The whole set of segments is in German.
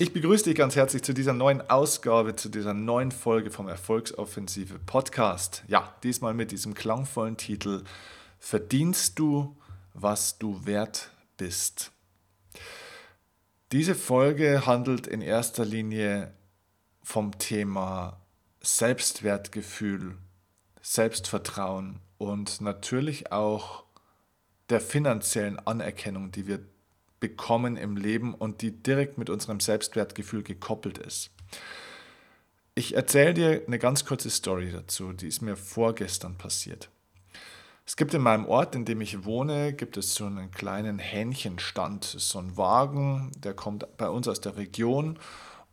Ich begrüße dich ganz herzlich zu dieser neuen Ausgabe, zu dieser neuen Folge vom Erfolgsoffensive Podcast. Ja, diesmal mit diesem klangvollen Titel Verdienst du, was du wert bist. Diese Folge handelt in erster Linie vom Thema Selbstwertgefühl, Selbstvertrauen und natürlich auch der finanziellen Anerkennung, die wir bekommen im Leben und die direkt mit unserem Selbstwertgefühl gekoppelt ist. Ich erzähle dir eine ganz kurze Story dazu, die ist mir vorgestern passiert. Es gibt in meinem Ort, in dem ich wohne, gibt es so einen kleinen Hähnchenstand. So ein Wagen, der kommt bei uns aus der Region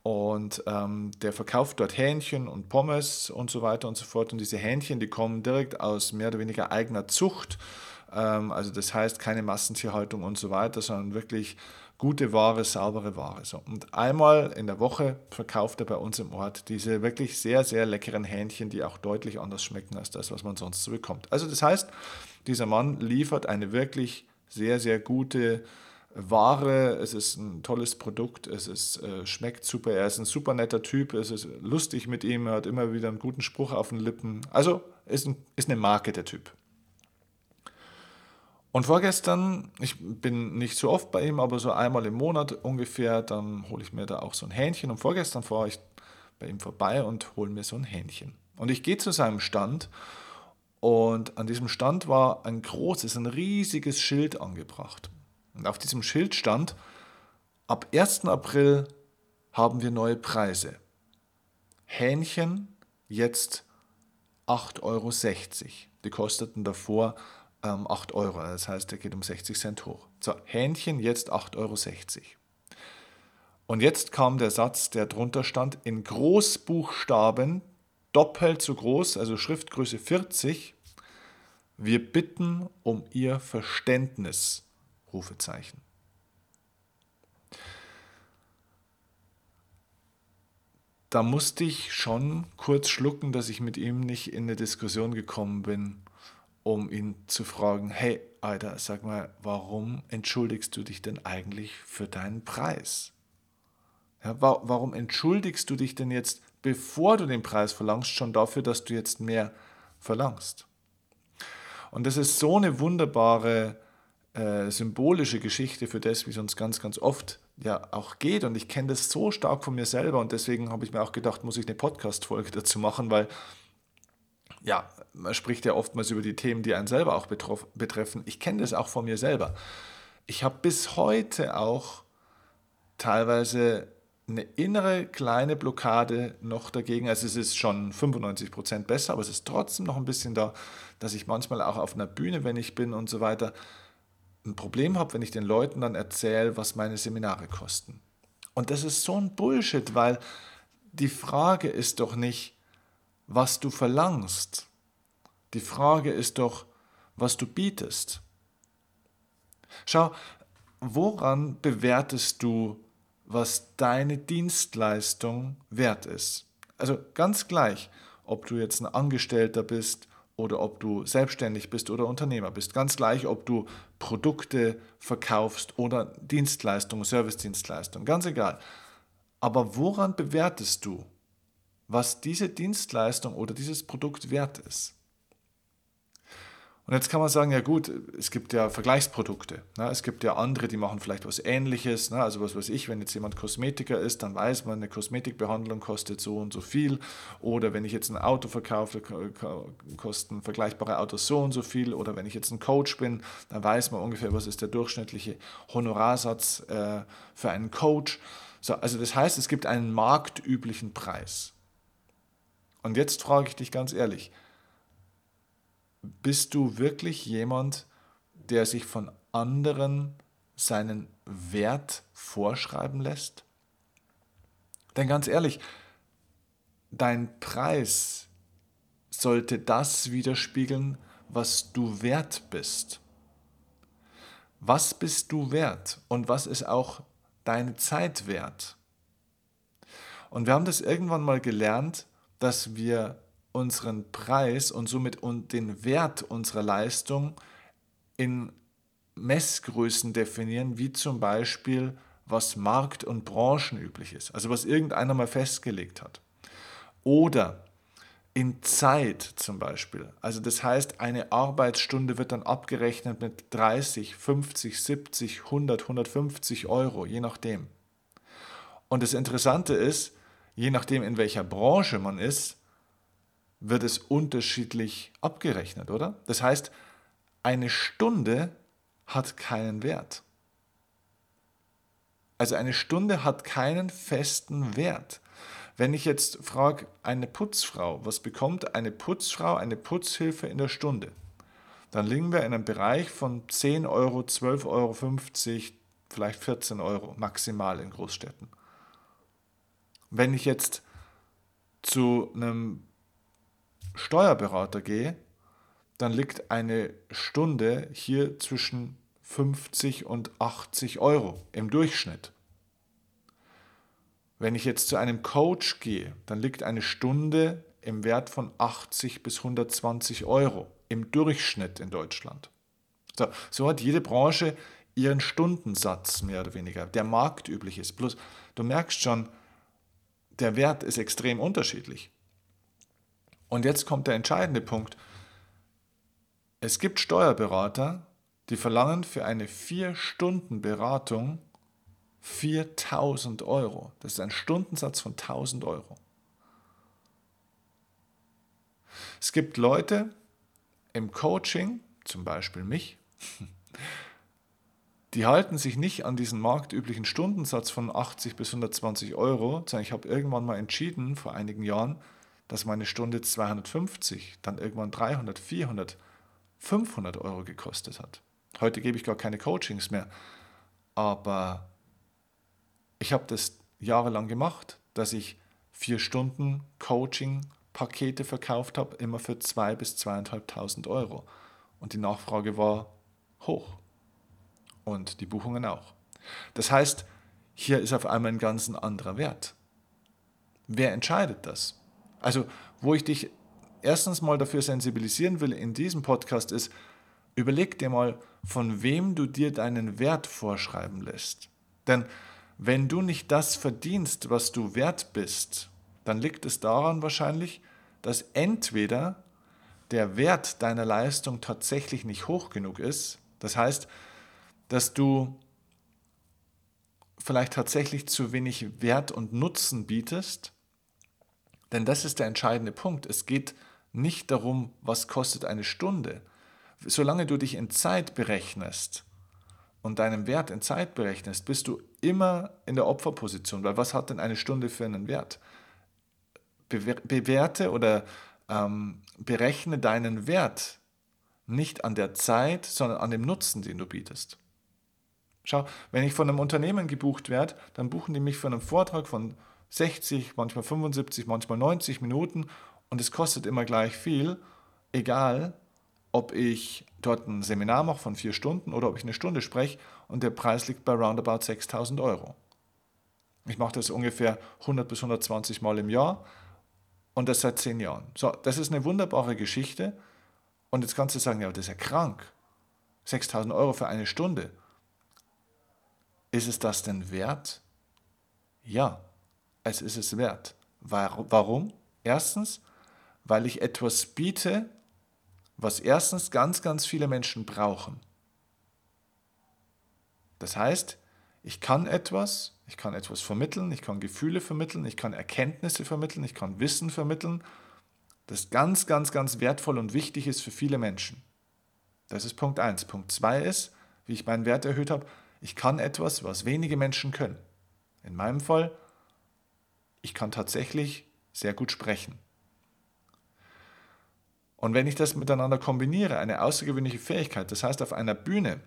und ähm, der verkauft dort Hähnchen und Pommes und so weiter und so fort. Und diese Hähnchen, die kommen direkt aus mehr oder weniger eigener Zucht also das heißt keine Massentierhaltung und so weiter, sondern wirklich gute Ware, saubere Ware. Und einmal in der Woche verkauft er bei uns im Ort diese wirklich sehr, sehr leckeren Hähnchen, die auch deutlich anders schmecken als das, was man sonst so bekommt. Also das heißt, dieser Mann liefert eine wirklich sehr, sehr gute Ware, es ist ein tolles Produkt, es ist, äh, schmeckt super, er ist ein super netter Typ, es ist lustig mit ihm, er hat immer wieder einen guten Spruch auf den Lippen. Also ist, ein, ist eine Marke der Typ. Und vorgestern, ich bin nicht so oft bei ihm, aber so einmal im Monat ungefähr, dann hole ich mir da auch so ein Hähnchen. Und vorgestern fahre ich bei ihm vorbei und hole mir so ein Hähnchen. Und ich gehe zu seinem Stand und an diesem Stand war ein großes, ein riesiges Schild angebracht. Und auf diesem Schild stand, ab 1. April haben wir neue Preise. Hähnchen jetzt 8,60 Euro. Die kosteten davor ähm, 8 Euro. Das heißt, er geht um 60 Cent hoch. So, Hähnchen jetzt 8,60 Euro. Und jetzt kam der Satz, der drunter stand, in Großbuchstaben, doppelt so groß, also Schriftgröße 40. Wir bitten um Ihr Verständnis. Rufezeichen. Da musste ich schon kurz schlucken, dass ich mit ihm nicht in eine Diskussion gekommen bin um ihn zu fragen, hey, Alter, sag mal, warum entschuldigst du dich denn eigentlich für deinen Preis? Ja, wa warum entschuldigst du dich denn jetzt, bevor du den Preis verlangst, schon dafür, dass du jetzt mehr verlangst? Und das ist so eine wunderbare äh, symbolische Geschichte für das, wie es uns ganz, ganz oft ja auch geht. Und ich kenne das so stark von mir selber und deswegen habe ich mir auch gedacht, muss ich eine Podcast-Folge dazu machen, weil ja, man spricht ja oftmals über die Themen, die einen selber auch betreffen. Ich kenne das auch von mir selber. Ich habe bis heute auch teilweise eine innere kleine Blockade noch dagegen. Also es ist schon 95 Prozent besser, aber es ist trotzdem noch ein bisschen da, dass ich manchmal auch auf einer Bühne, wenn ich bin und so weiter, ein Problem habe, wenn ich den Leuten dann erzähle, was meine Seminare kosten. Und das ist so ein Bullshit, weil die Frage ist doch nicht, was du verlangst. Die Frage ist doch, was du bietest. Schau, woran bewertest du, was deine Dienstleistung wert ist? Also ganz gleich, ob du jetzt ein Angestellter bist oder ob du selbstständig bist oder Unternehmer bist. Ganz gleich, ob du Produkte verkaufst oder Dienstleistungen, Servicedienstleistungen. Ganz egal. Aber woran bewertest du, was diese Dienstleistung oder dieses Produkt wert ist. Und jetzt kann man sagen, ja gut, es gibt ja Vergleichsprodukte. Ne? Es gibt ja andere, die machen vielleicht was Ähnliches. Ne? Also was weiß ich, wenn jetzt jemand Kosmetiker ist, dann weiß man, eine Kosmetikbehandlung kostet so und so viel. Oder wenn ich jetzt ein Auto verkaufe, kosten vergleichbare Autos so und so viel. Oder wenn ich jetzt ein Coach bin, dann weiß man ungefähr, was ist der durchschnittliche Honorarsatz äh, für einen Coach. So, also das heißt, es gibt einen marktüblichen Preis. Und jetzt frage ich dich ganz ehrlich, bist du wirklich jemand, der sich von anderen seinen Wert vorschreiben lässt? Denn ganz ehrlich, dein Preis sollte das widerspiegeln, was du wert bist. Was bist du wert und was ist auch deine Zeit wert? Und wir haben das irgendwann mal gelernt, dass wir unseren Preis und somit den Wert unserer Leistung in Messgrößen definieren, wie zum Beispiel, was markt- und branchenüblich ist, also was irgendeiner mal festgelegt hat. Oder in Zeit zum Beispiel. Also das heißt, eine Arbeitsstunde wird dann abgerechnet mit 30, 50, 70, 100, 150 Euro, je nachdem. Und das Interessante ist, je nachdem, in welcher Branche man ist, wird es unterschiedlich abgerechnet, oder? Das heißt, eine Stunde hat keinen Wert. Also eine Stunde hat keinen festen Wert. Wenn ich jetzt frage, eine Putzfrau, was bekommt eine Putzfrau, eine Putzhilfe in der Stunde? Dann liegen wir in einem Bereich von 10 Euro, 12,50 Euro, vielleicht 14 Euro maximal in Großstädten. Wenn ich jetzt zu einem Steuerberater gehe, dann liegt eine Stunde hier zwischen 50 und 80 Euro im Durchschnitt. Wenn ich jetzt zu einem Coach gehe, dann liegt eine Stunde im Wert von 80 bis 120 Euro im Durchschnitt in Deutschland. So, so hat jede Branche ihren Stundensatz mehr oder weniger, der marktüblich ist. Plus, du merkst schon, der Wert ist extrem unterschiedlich. Und jetzt kommt der entscheidende Punkt. Es gibt Steuerberater, die verlangen für eine 4-Stunden-Beratung 4000 Euro. Das ist ein Stundensatz von 1000 Euro. Es gibt Leute im Coaching, zum Beispiel mich, die halten sich nicht an diesen marktüblichen Stundensatz von 80 bis 120 Euro, sondern ich habe irgendwann mal entschieden, vor einigen Jahren, dass meine Stunde 250, dann irgendwann 300, 400, 500 Euro gekostet hat. Heute gebe ich gar keine Coachings mehr, aber ich habe das jahrelang gemacht, dass ich vier Stunden Coaching-Pakete verkauft habe, immer für 2.000 bis 2.500 Euro. Und die Nachfrage war hoch. Und die Buchungen auch. Das heißt, hier ist auf einmal ein ganz anderer Wert. Wer entscheidet das? Also, wo ich dich erstens mal dafür sensibilisieren will in diesem Podcast ist, überleg dir mal, von wem du dir deinen Wert vorschreiben lässt. Denn wenn du nicht das verdienst, was du wert bist, dann liegt es daran wahrscheinlich, dass entweder der Wert deiner Leistung tatsächlich nicht hoch genug ist, das heißt, dass du vielleicht tatsächlich zu wenig Wert und Nutzen bietest, denn das ist der entscheidende Punkt. Es geht nicht darum, was kostet eine Stunde. Solange du dich in Zeit berechnest und deinen Wert in Zeit berechnest, bist du immer in der Opferposition, weil was hat denn eine Stunde für einen Wert? Bewerte oder ähm, berechne deinen Wert nicht an der Zeit, sondern an dem Nutzen, den du bietest. Schau, wenn ich von einem Unternehmen gebucht werde, dann buchen die mich für einen Vortrag von 60, manchmal 75, manchmal 90 Minuten und es kostet immer gleich viel, egal ob ich dort ein Seminar mache von vier Stunden oder ob ich eine Stunde spreche und der Preis liegt bei roundabout 6000 Euro. Ich mache das ungefähr 100 bis 120 Mal im Jahr und das seit zehn Jahren. So, das ist eine wunderbare Geschichte und jetzt kannst du sagen, ja, das ist ja krank. 6000 Euro für eine Stunde. Ist es das denn wert? Ja, es ist es wert. Warum? Erstens, weil ich etwas biete, was erstens ganz, ganz viele Menschen brauchen. Das heißt, ich kann etwas, ich kann etwas vermitteln, ich kann Gefühle vermitteln, ich kann Erkenntnisse vermitteln, ich kann Wissen vermitteln, das ganz, ganz, ganz wertvoll und wichtig ist für viele Menschen. Das ist Punkt 1. Punkt 2 ist, wie ich meinen Wert erhöht habe, ich kann etwas, was wenige Menschen können. In meinem Fall, ich kann tatsächlich sehr gut sprechen. Und wenn ich das miteinander kombiniere, eine außergewöhnliche Fähigkeit, das heißt auf einer Bühne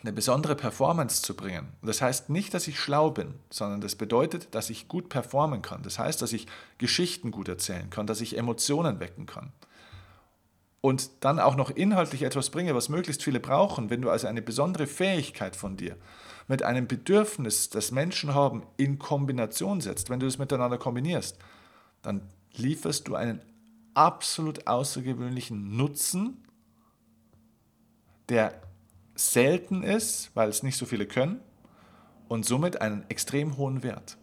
eine besondere Performance zu bringen. das heißt nicht, dass ich schlau bin, sondern das bedeutet, dass ich gut performen kann. Das heißt, dass ich Geschichten gut erzählen kann, dass ich Emotionen wecken kann. Und dann auch noch inhaltlich etwas bringe, was möglichst viele brauchen, wenn du also eine besondere Fähigkeit von dir mit einem Bedürfnis, das Menschen haben, in Kombination setzt, wenn du es miteinander kombinierst, dann lieferst du einen absolut außergewöhnlichen Nutzen, der selten ist, weil es nicht so viele können und somit einen extrem hohen Wert.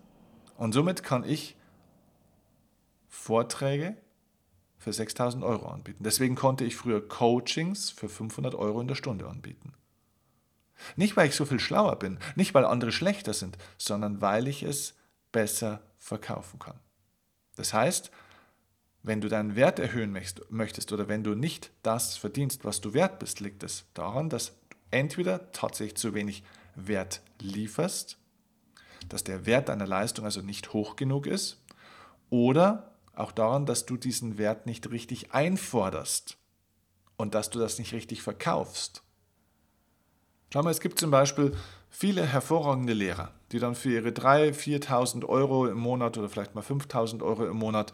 Und somit kann ich Vorträge für 6000 Euro anbieten. Deswegen konnte ich früher Coachings für 500 Euro in der Stunde anbieten. Nicht, weil ich so viel schlauer bin, nicht, weil andere schlechter sind, sondern weil ich es besser verkaufen kann. Das heißt, wenn du deinen Wert erhöhen möchtest oder wenn du nicht das verdienst, was du wert bist, liegt es daran, dass du entweder tatsächlich zu wenig Wert lieferst, dass der Wert deiner Leistung also nicht hoch genug ist, oder auch daran, dass du diesen Wert nicht richtig einforderst und dass du das nicht richtig verkaufst. Schau mal, es gibt zum Beispiel viele hervorragende Lehrer, die dann für ihre 3.000, 4.000 Euro im Monat oder vielleicht mal 5.000 Euro im Monat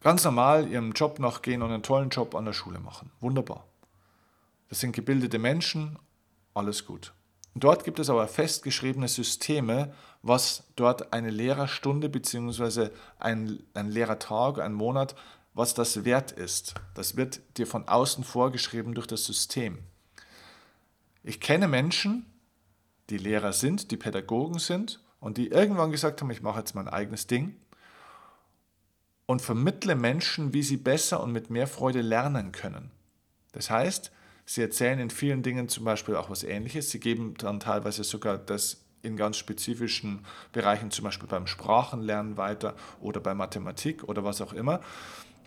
ganz normal ihrem Job nachgehen und einen tollen Job an der Schule machen. Wunderbar. Das sind gebildete Menschen, alles gut. Dort gibt es aber festgeschriebene Systeme, was dort eine Lehrerstunde bzw. Ein, ein Lehrertag, ein Monat, was das wert ist. Das wird dir von außen vorgeschrieben durch das System. Ich kenne Menschen, die Lehrer sind, die Pädagogen sind und die irgendwann gesagt haben, ich mache jetzt mein eigenes Ding und vermittle Menschen, wie sie besser und mit mehr Freude lernen können. Das heißt, Sie erzählen in vielen Dingen zum Beispiel auch was Ähnliches. Sie geben dann teilweise sogar das in ganz spezifischen Bereichen, zum Beispiel beim Sprachenlernen weiter oder bei Mathematik oder was auch immer.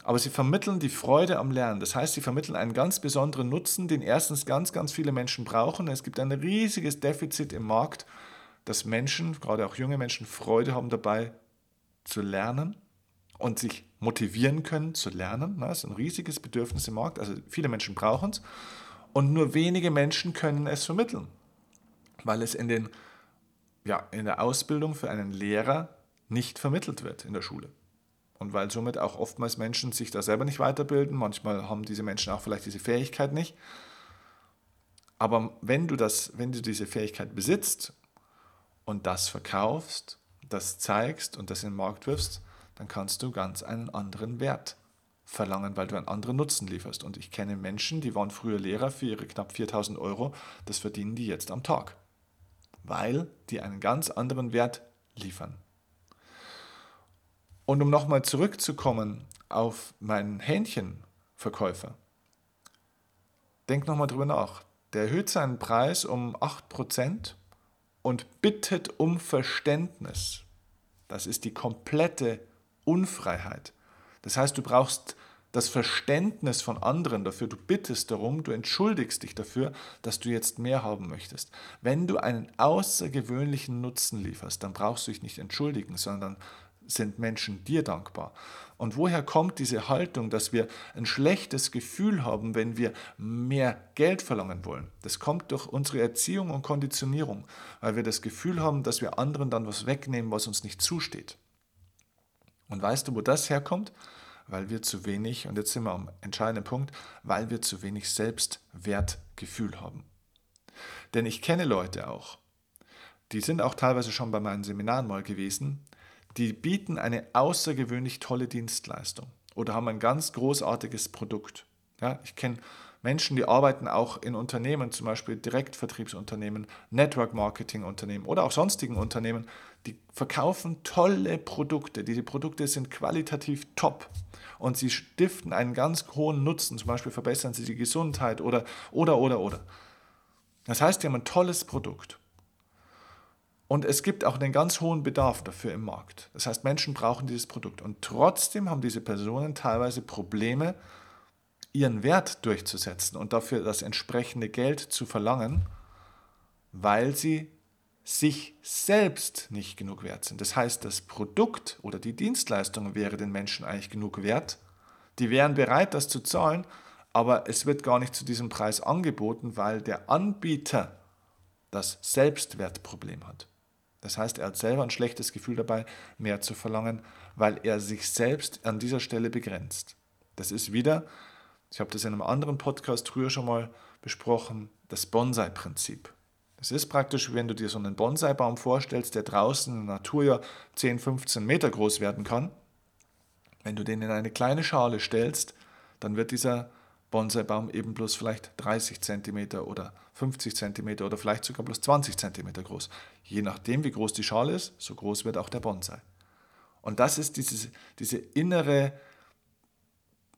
Aber sie vermitteln die Freude am Lernen. Das heißt, sie vermitteln einen ganz besonderen Nutzen, den erstens ganz, ganz viele Menschen brauchen. Es gibt ein riesiges Defizit im Markt, dass Menschen, gerade auch junge Menschen, Freude haben dabei zu lernen und sich motivieren können zu lernen. Das ist ein riesiges Bedürfnis im Markt. Also viele Menschen brauchen es. Und nur wenige Menschen können es vermitteln, weil es in, den, ja, in der Ausbildung für einen Lehrer nicht vermittelt wird in der Schule. Und weil somit auch oftmals Menschen sich da selber nicht weiterbilden, manchmal haben diese Menschen auch vielleicht diese Fähigkeit nicht. Aber wenn du, das, wenn du diese Fähigkeit besitzt und das verkaufst, das zeigst und das in den Markt wirfst, dann kannst du ganz einen anderen Wert verlangen, weil du einen anderen Nutzen lieferst. Und ich kenne Menschen, die waren früher Lehrer für ihre knapp 4000 Euro, das verdienen die jetzt am Tag, weil die einen ganz anderen Wert liefern. Und um nochmal zurückzukommen auf meinen Hähnchenverkäufer, denk nochmal drüber nach. Der erhöht seinen Preis um 8% und bittet um Verständnis. Das ist die komplette Unfreiheit. Das heißt, du brauchst das Verständnis von anderen dafür, du bittest darum, du entschuldigst dich dafür, dass du jetzt mehr haben möchtest. Wenn du einen außergewöhnlichen Nutzen lieferst, dann brauchst du dich nicht entschuldigen, sondern sind Menschen dir dankbar. Und woher kommt diese Haltung, dass wir ein schlechtes Gefühl haben, wenn wir mehr Geld verlangen wollen? Das kommt durch unsere Erziehung und Konditionierung, weil wir das Gefühl haben, dass wir anderen dann was wegnehmen, was uns nicht zusteht. Und weißt du, wo das herkommt? Weil wir zu wenig, und jetzt sind wir am entscheidenden Punkt, weil wir zu wenig Selbstwertgefühl haben. Denn ich kenne Leute auch, die sind auch teilweise schon bei meinen Seminaren mal gewesen, die bieten eine außergewöhnlich tolle Dienstleistung oder haben ein ganz großartiges Produkt. Ja, ich kenne Menschen, die arbeiten auch in Unternehmen, zum Beispiel Direktvertriebsunternehmen, Network-Marketing-Unternehmen oder auch sonstigen Unternehmen, die verkaufen tolle Produkte. Diese Produkte sind qualitativ top und sie stiften einen ganz hohen Nutzen. Zum Beispiel verbessern sie die Gesundheit oder, oder, oder, oder. Das heißt, die haben ein tolles Produkt. Und es gibt auch einen ganz hohen Bedarf dafür im Markt. Das heißt, Menschen brauchen dieses Produkt. Und trotzdem haben diese Personen teilweise Probleme, ihren Wert durchzusetzen und dafür das entsprechende Geld zu verlangen, weil sie sich selbst nicht genug wert sind. Das heißt, das Produkt oder die Dienstleistung wäre den Menschen eigentlich genug wert. Die wären bereit, das zu zahlen, aber es wird gar nicht zu diesem Preis angeboten, weil der Anbieter das Selbstwertproblem hat. Das heißt, er hat selber ein schlechtes Gefühl dabei, mehr zu verlangen, weil er sich selbst an dieser Stelle begrenzt. Das ist wieder ich habe das in einem anderen Podcast früher schon mal besprochen, das Bonsai-Prinzip. Es ist praktisch, wenn du dir so einen Bonsai-Baum vorstellst, der draußen in der Natur ja 10, 15 Meter groß werden kann. Wenn du den in eine kleine Schale stellst, dann wird dieser Bonsai-Baum eben bloß vielleicht 30 cm oder 50 cm oder vielleicht sogar bloß 20 cm groß. Je nachdem, wie groß die Schale ist, so groß wird auch der Bonsai. Und das ist dieses, diese, innere,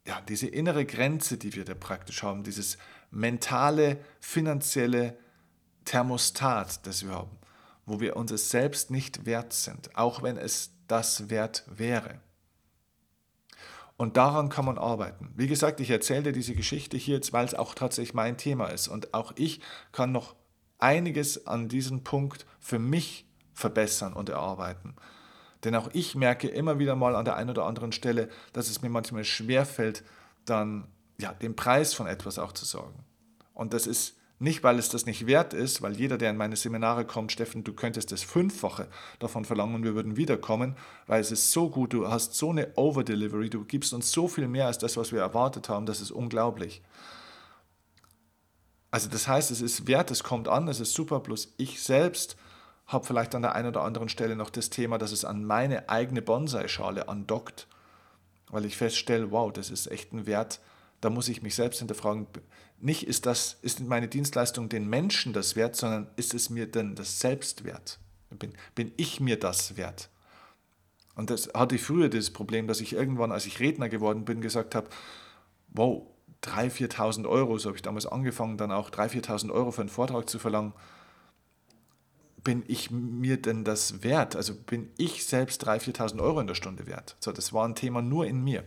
ja, diese innere Grenze, die wir da praktisch haben, dieses mentale, finanzielle Thermostat, das wir haben, wo wir uns selbst nicht wert sind, auch wenn es das wert wäre. Und daran kann man arbeiten. Wie gesagt, ich erzähle dir diese Geschichte hier jetzt, weil es auch tatsächlich mein Thema ist. Und auch ich kann noch einiges an diesem Punkt für mich verbessern und erarbeiten. Denn auch ich merke immer wieder mal an der einen oder anderen Stelle, dass es mir manchmal schwerfällt, dann ja, den Preis von etwas auch zu sorgen. Und das ist nicht, weil es das nicht wert ist, weil jeder, der in meine Seminare kommt, Steffen, du könntest das Fünffache davon verlangen und wir würden wiederkommen, weil es ist so gut, du hast so eine Overdelivery, du gibst uns so viel mehr als das, was wir erwartet haben, das ist unglaublich. Also das heißt, es ist wert, es kommt an, es ist super, bloß ich selbst habe vielleicht an der einen oder anderen Stelle noch das Thema, dass es an meine eigene Bonsai-Schale andockt, weil ich feststelle, wow, das ist echt ein Wert, da muss ich mich selbst hinterfragen, nicht ist das, ist meine Dienstleistung den Menschen das wert, sondern ist es mir denn das selbst wert? Bin, bin ich mir das wert? Und das hatte ich früher das Problem, dass ich irgendwann, als ich Redner geworden bin, gesagt habe, wow, 3.000, 4.000 Euro, so habe ich damals angefangen, dann auch 3.000, 4.000 Euro für einen Vortrag zu verlangen. Bin ich mir denn das wert? Also bin ich selbst 3.000, 4.000 Euro in der Stunde wert? So, das war ein Thema nur in mir.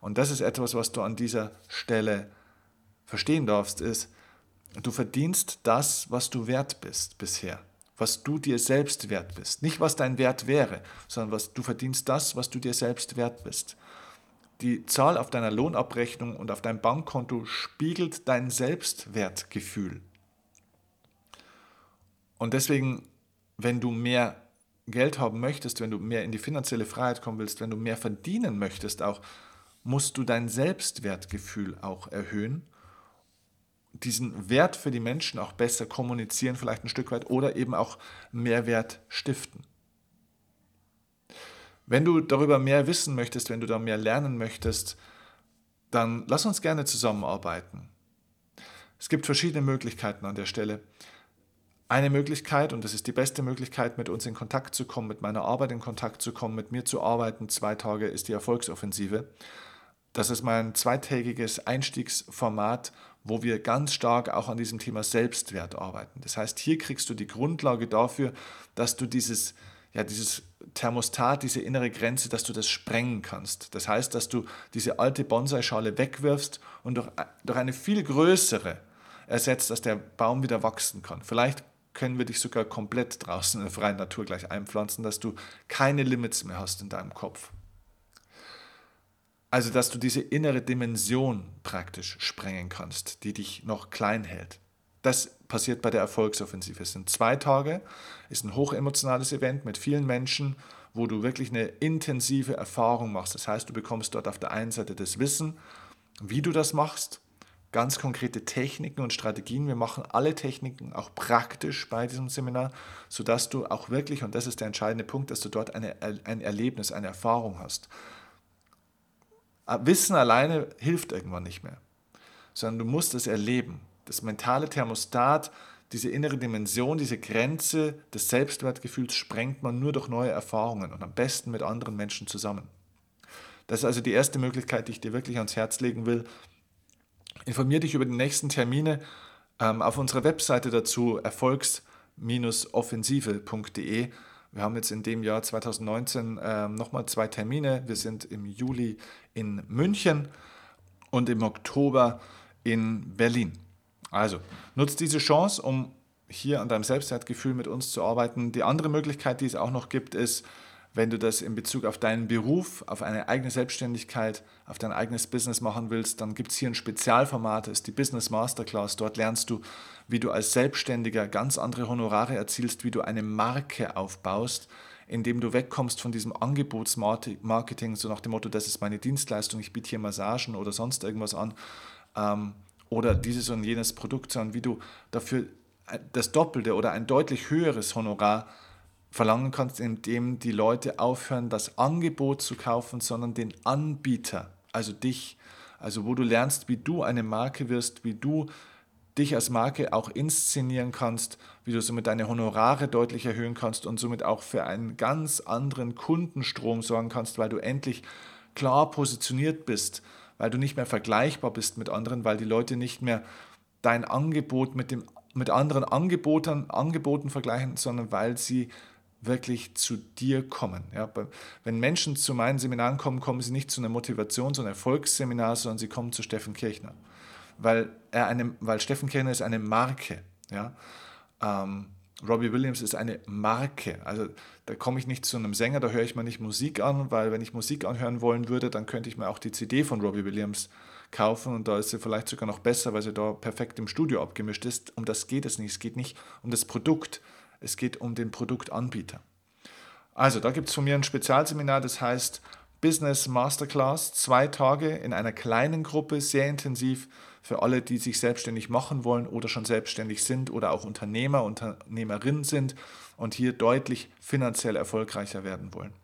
Und das ist etwas, was du an dieser Stelle verstehen darfst, ist, du verdienst das, was du wert bist bisher, was du dir selbst wert bist. Nicht, was dein Wert wäre, sondern was du verdienst das, was du dir selbst wert bist. Die Zahl auf deiner Lohnabrechnung und auf deinem Bankkonto spiegelt dein Selbstwertgefühl. Und deswegen, wenn du mehr Geld haben möchtest, wenn du mehr in die finanzielle Freiheit kommen willst, wenn du mehr verdienen möchtest, auch musst du dein Selbstwertgefühl auch erhöhen, diesen Wert für die Menschen auch besser kommunizieren, vielleicht ein Stück weit, oder eben auch Mehrwert stiften. Wenn du darüber mehr wissen möchtest, wenn du da mehr lernen möchtest, dann lass uns gerne zusammenarbeiten. Es gibt verschiedene Möglichkeiten an der Stelle. Eine Möglichkeit, und das ist die beste Möglichkeit, mit uns in Kontakt zu kommen, mit meiner Arbeit in Kontakt zu kommen, mit mir zu arbeiten, zwei Tage, ist die Erfolgsoffensive. Das ist mein zweitägiges Einstiegsformat, wo wir ganz stark auch an diesem Thema Selbstwert arbeiten. Das heißt, hier kriegst du die Grundlage dafür, dass du dieses, ja, dieses Thermostat, diese innere Grenze, dass du das sprengen kannst. Das heißt, dass du diese alte Bonsai-Schale wegwirfst und durch, durch eine viel größere ersetzt, dass der Baum wieder wachsen kann. Vielleicht können wir dich sogar komplett draußen in der freien Natur gleich einpflanzen, dass du keine Limits mehr hast in deinem Kopf. Also, dass du diese innere Dimension praktisch sprengen kannst, die dich noch klein hält. Das passiert bei der Erfolgsoffensive. Es sind zwei Tage, ist ein hochemotionales Event mit vielen Menschen, wo du wirklich eine intensive Erfahrung machst. Das heißt, du bekommst dort auf der einen Seite das Wissen, wie du das machst, ganz konkrete Techniken und Strategien. Wir machen alle Techniken auch praktisch bei diesem Seminar, sodass du auch wirklich, und das ist der entscheidende Punkt, dass du dort eine, ein Erlebnis, eine Erfahrung hast. Wissen alleine hilft irgendwann nicht mehr, sondern du musst es erleben. Das mentale Thermostat, diese innere Dimension, diese Grenze des Selbstwertgefühls sprengt man nur durch neue Erfahrungen und am besten mit anderen Menschen zusammen. Das ist also die erste Möglichkeit, die ich dir wirklich ans Herz legen will. Informier dich über die nächsten Termine ähm, auf unserer Webseite dazu erfolgs-offensive.de wir haben jetzt in dem Jahr 2019 äh, nochmal zwei Termine. Wir sind im Juli in München und im Oktober in Berlin. Also nutzt diese Chance, um hier an deinem Selbstwertgefühl mit uns zu arbeiten. Die andere Möglichkeit, die es auch noch gibt, ist, wenn du das in Bezug auf deinen Beruf, auf eine eigene Selbstständigkeit, auf dein eigenes Business machen willst, dann gibt es hier ein Spezialformat, das ist die Business Masterclass. Dort lernst du, wie du als Selbstständiger ganz andere Honorare erzielst, wie du eine Marke aufbaust, indem du wegkommst von diesem Angebotsmarketing, so nach dem Motto, das ist meine Dienstleistung, ich biete hier Massagen oder sonst irgendwas an, ähm, oder dieses und jenes Produkt, sondern wie du dafür das Doppelte oder ein deutlich höheres Honorar verlangen kannst, indem die Leute aufhören, das Angebot zu kaufen, sondern den Anbieter, also dich, Also wo du lernst, wie du eine Marke wirst, wie du dich als Marke auch inszenieren kannst, wie du somit deine Honorare deutlich erhöhen kannst und somit auch für einen ganz anderen Kundenstrom sorgen kannst, weil du endlich klar positioniert bist, weil du nicht mehr vergleichbar bist mit anderen, weil die Leute nicht mehr dein Angebot mit, dem, mit anderen Angebotern, Angeboten vergleichen, sondern weil sie wirklich zu dir kommen. Ja, wenn Menschen zu meinen Seminaren kommen, kommen sie nicht zu einem Motivations- und Erfolgsseminar, sondern sie kommen zu Steffen Kirchner. Weil, er eine, weil Steffen Kirchner ist eine Marke. Ja? Ähm, Robbie Williams ist eine Marke. Also da komme ich nicht zu einem Sänger, da höre ich mir nicht Musik an, weil wenn ich Musik anhören wollen würde, dann könnte ich mir auch die CD von Robbie Williams kaufen und da ist sie vielleicht sogar noch besser, weil sie da perfekt im Studio abgemischt ist. Um das geht es nicht. Es geht nicht um das Produkt, es geht um den Produktanbieter. Also, da gibt es von mir ein Spezialseminar, das heißt Business Masterclass, zwei Tage in einer kleinen Gruppe, sehr intensiv für alle, die sich selbstständig machen wollen oder schon selbstständig sind oder auch Unternehmer, Unternehmerinnen sind und hier deutlich finanziell erfolgreicher werden wollen.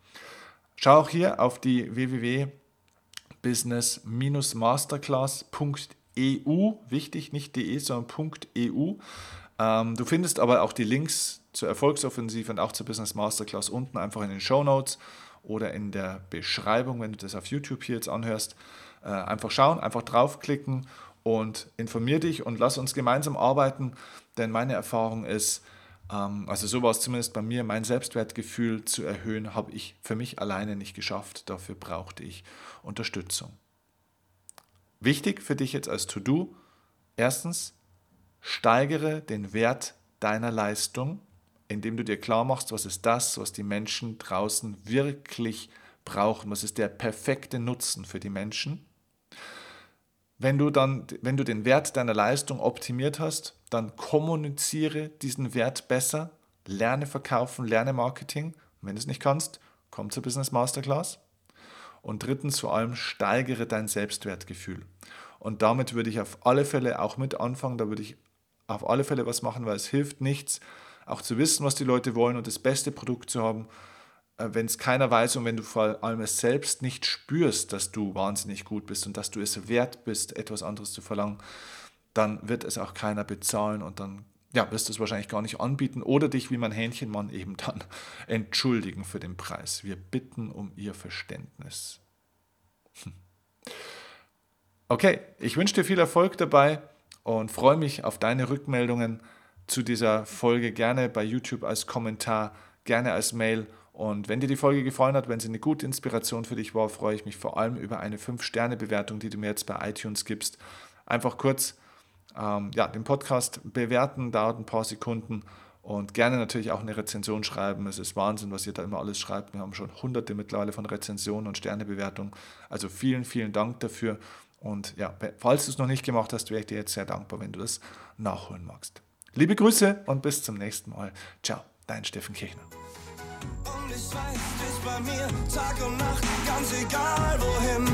Schau auch hier auf die www.business-masterclass.eu, wichtig, nicht de, sondern .eu. Ähm, du findest aber auch die Links zur Erfolgsoffensive und auch zur Business Masterclass unten einfach in den Show Notes oder in der Beschreibung, wenn du das auf YouTube hier jetzt anhörst. Äh, einfach schauen, einfach draufklicken und informier dich und lass uns gemeinsam arbeiten, denn meine Erfahrung ist, ähm, also so war es zumindest bei mir, mein Selbstwertgefühl zu erhöhen, habe ich für mich alleine nicht geschafft. Dafür brauchte ich Unterstützung. Wichtig für dich jetzt als To-Do, erstens, steigere den Wert deiner Leistung, indem du dir klar machst, was ist das, was die Menschen draußen wirklich brauchen, was ist der perfekte Nutzen für die Menschen. Wenn du dann, wenn du den Wert deiner Leistung optimiert hast, dann kommuniziere diesen Wert besser, lerne verkaufen, lerne Marketing. Und wenn du es nicht kannst, komm zur Business Masterclass. Und drittens vor allem steigere dein Selbstwertgefühl. Und damit würde ich auf alle Fälle auch mit anfangen, da würde ich auf alle Fälle was machen, weil es hilft nichts, auch zu wissen, was die Leute wollen und das beste Produkt zu haben, äh, wenn es keiner weiß und wenn du vor allem es selbst nicht spürst, dass du wahnsinnig gut bist und dass du es wert bist, etwas anderes zu verlangen, dann wird es auch keiner bezahlen und dann ja, wirst du es wahrscheinlich gar nicht anbieten oder dich wie mein Hähnchenmann eben dann entschuldigen für den Preis. Wir bitten um ihr Verständnis. Okay, ich wünsche dir viel Erfolg dabei und freue mich auf deine Rückmeldungen zu dieser Folge gerne bei YouTube als Kommentar, gerne als Mail. Und wenn dir die Folge gefallen hat, wenn sie eine gute Inspiration für dich war, freue ich mich vor allem über eine 5-Sterne-Bewertung, die du mir jetzt bei iTunes gibst. Einfach kurz ähm, ja, den Podcast bewerten, dauert ein paar Sekunden und gerne natürlich auch eine Rezension schreiben. Es ist Wahnsinn, was ihr da immer alles schreibt. Wir haben schon hunderte mittlerweile von Rezensionen und Sternebewertungen. Also vielen, vielen Dank dafür. Und ja, falls du es noch nicht gemacht hast, wäre ich dir jetzt sehr dankbar, wenn du das nachholen magst. Liebe Grüße und bis zum nächsten Mal. Ciao, dein Steffen Kirchner. Und ich weiß, du bist bei mir Tag und Nacht, ganz egal wohin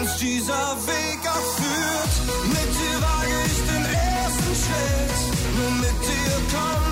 uns dieser Weg auch führt. Mit dir wage ich den ersten Schritt, nur mit dir komm